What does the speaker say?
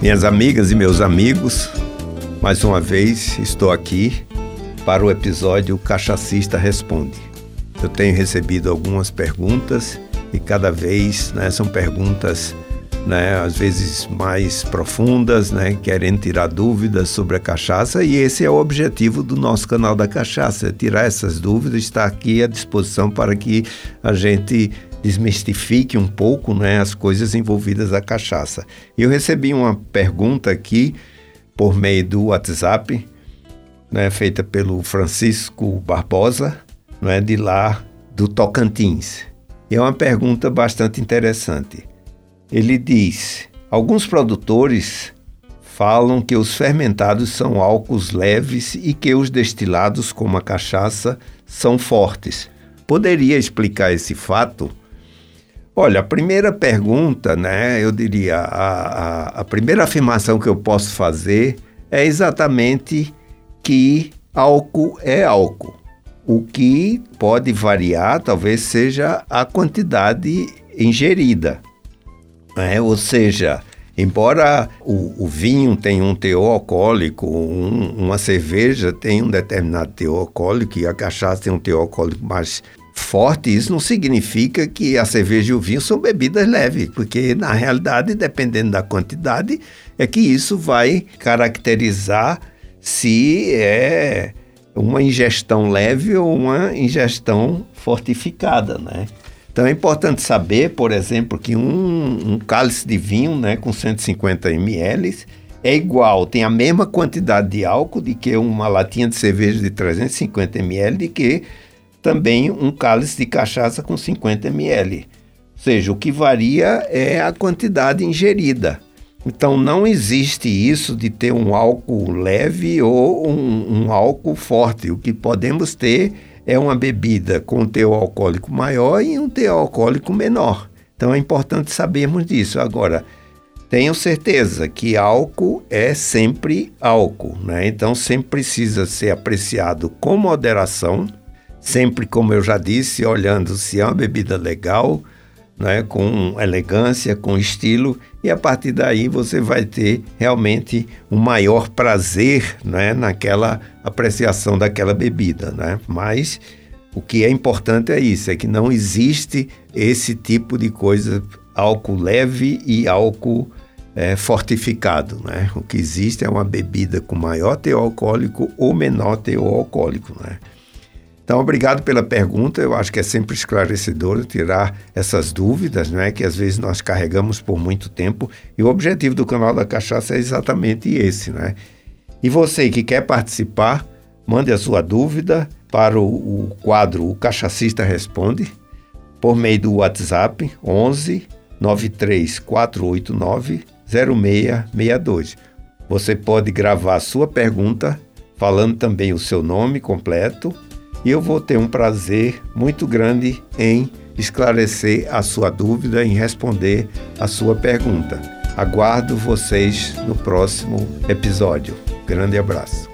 Minhas amigas e meus amigos, mais uma vez estou aqui para o episódio Cachacista Responde. Eu tenho recebido algumas perguntas e cada vez né, são perguntas né, às vezes mais profundas, né, querendo tirar dúvidas sobre a cachaça e esse é o objetivo do nosso canal da cachaça, tirar essas dúvidas, está aqui à disposição para que a gente desmistifique um pouco né, as coisas envolvidas à cachaça. Eu recebi uma pergunta aqui por meio do WhatsApp, né, feita pelo Francisco Barbosa, né, de lá do Tocantins. E é uma pergunta bastante interessante. Ele diz: alguns produtores falam que os fermentados são álcools leves e que os destilados, como a cachaça, são fortes. Poderia explicar esse fato? Olha, a primeira pergunta, né, eu diria, a, a, a primeira afirmação que eu posso fazer é exatamente que álcool é álcool. O que pode variar talvez seja a quantidade ingerida. Né? Ou seja, embora o, o, vinho tenha um teor alcoólico, um, uma cerveja tenha um determinado teor alcoólico e a cachaça tem um teor alcoólico mais forte, isso não significa que a cerveja e o vinho são bebidas leves, porque na realidade, dependendo da quantidade, é que isso vai caracterizar se é uma ingestão leve ou uma ingestão fortificada, né? Então é importante saber, por exemplo, que um, um cálice de vinho né, com 150 ml é igual, tem a mesma quantidade de álcool de que uma latinha de cerveja de 350 ml, de que também um cálice de cachaça com 50 ml. Ou seja, o que varia é a quantidade ingerida. Então não existe isso de ter um álcool leve ou um, um álcool forte. O que podemos ter é uma bebida com teor alcoólico maior e um teor alcoólico menor. Então é importante sabermos disso. Agora, tenho certeza que álcool é sempre álcool, né? Então sempre precisa ser apreciado com moderação sempre, como eu já disse, olhando se é uma bebida legal, né, com elegância, com estilo, e a partir daí você vai ter realmente um maior prazer né, naquela apreciação daquela bebida. Né? Mas o que é importante é isso, é que não existe esse tipo de coisa, álcool leve e álcool é, fortificado. Né? O que existe é uma bebida com maior teor alcoólico ou menor teor alcoólico. Né? Então, obrigado pela pergunta. Eu acho que é sempre esclarecedor tirar essas dúvidas, né, que às vezes nós carregamos por muito tempo. E o objetivo do canal da Cachaça é exatamente esse, né? E você que quer participar, mande a sua dúvida para o, o quadro O Cachacista Responde por meio do WhatsApp 11 93 489 0662. Você pode gravar a sua pergunta falando também o seu nome completo e eu vou ter um prazer muito grande em esclarecer a sua dúvida, em responder a sua pergunta. Aguardo vocês no próximo episódio. Grande abraço.